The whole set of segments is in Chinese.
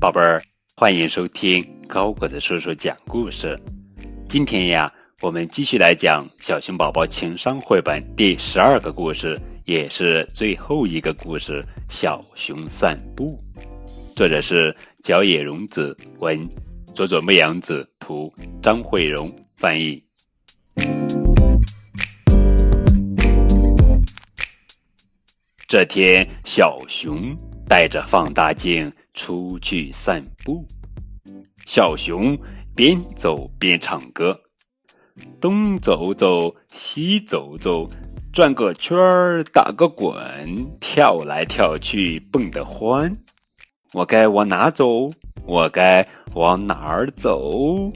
宝贝儿，欢迎收听高个子叔叔讲故事。今天呀，我们继续来讲小熊宝宝情商绘本第十二个故事，也是最后一个故事《小熊散步》。作者是角野荣子文，佐佐木洋子图，张慧荣翻译。这天，小熊带着放大镜。出去散步，小熊边走边唱歌，东走走，西走走，转个圈儿，打个滚，跳来跳去，蹦得欢。我该往哪走？我该往哪儿走？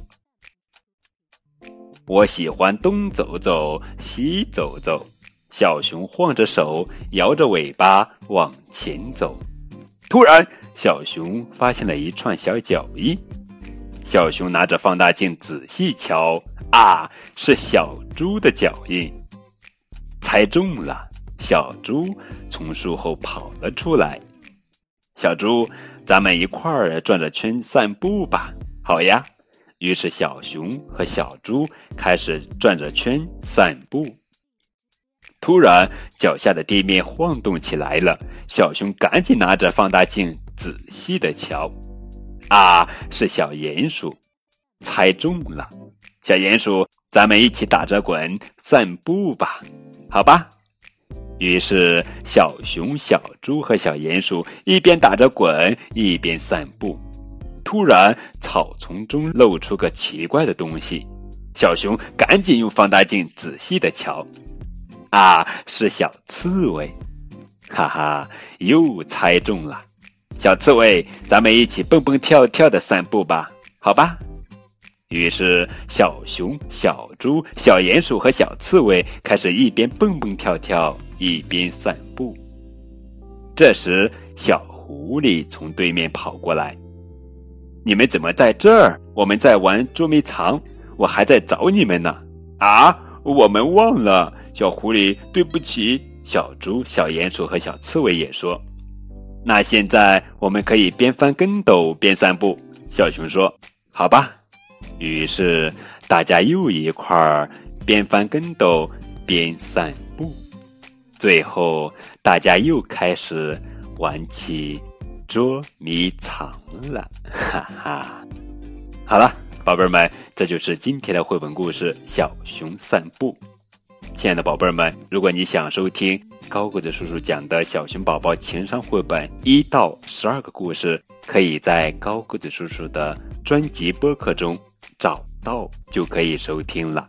我喜欢东走走，西走走。小熊晃着手，摇着尾巴往前走。突然，小熊发现了一串小脚印。小熊拿着放大镜仔细瞧，啊，是小猪的脚印。猜中了，小猪从树后跑了出来。小猪，咱们一块儿转着圈散步吧。好呀。于是，小熊和小猪开始转着圈散步。突然，脚下的地面晃动起来了。小熊赶紧拿着放大镜仔细的瞧，啊，是小鼹鼠！猜中了，小鼹鼠，咱们一起打着滚散步吧，好吧？于是，小熊、小猪和小鼹鼠一边打着滚，一边散步。突然，草丛中露出个奇怪的东西，小熊赶紧用放大镜仔细的瞧。啊，是小刺猬，哈哈，又猜中了。小刺猬，咱们一起蹦蹦跳跳的散步吧，好吧？于是，小熊、小猪、小鼹鼠和小刺猬开始一边蹦蹦跳跳，一边散步。这时，小狐狸从对面跑过来：“你们怎么在这儿？我们在玩捉迷藏，我还在找你们呢。”啊！我们忘了，小狐狸，对不起。小猪、小鼹鼠和小刺猬也说：“那现在我们可以边翻跟斗边散步。”小熊说：“好吧。”于是大家又一块儿边翻跟斗边散步。最后，大家又开始玩起捉迷藏了，哈哈！好了。宝贝儿们，这就是今天的绘本故事《小熊散步》。亲爱的宝贝儿们，如果你想收听高个子叔叔讲的小熊宝宝情商绘本一到十二个故事，可以在高个子叔叔的专辑播客中找到，就可以收听了。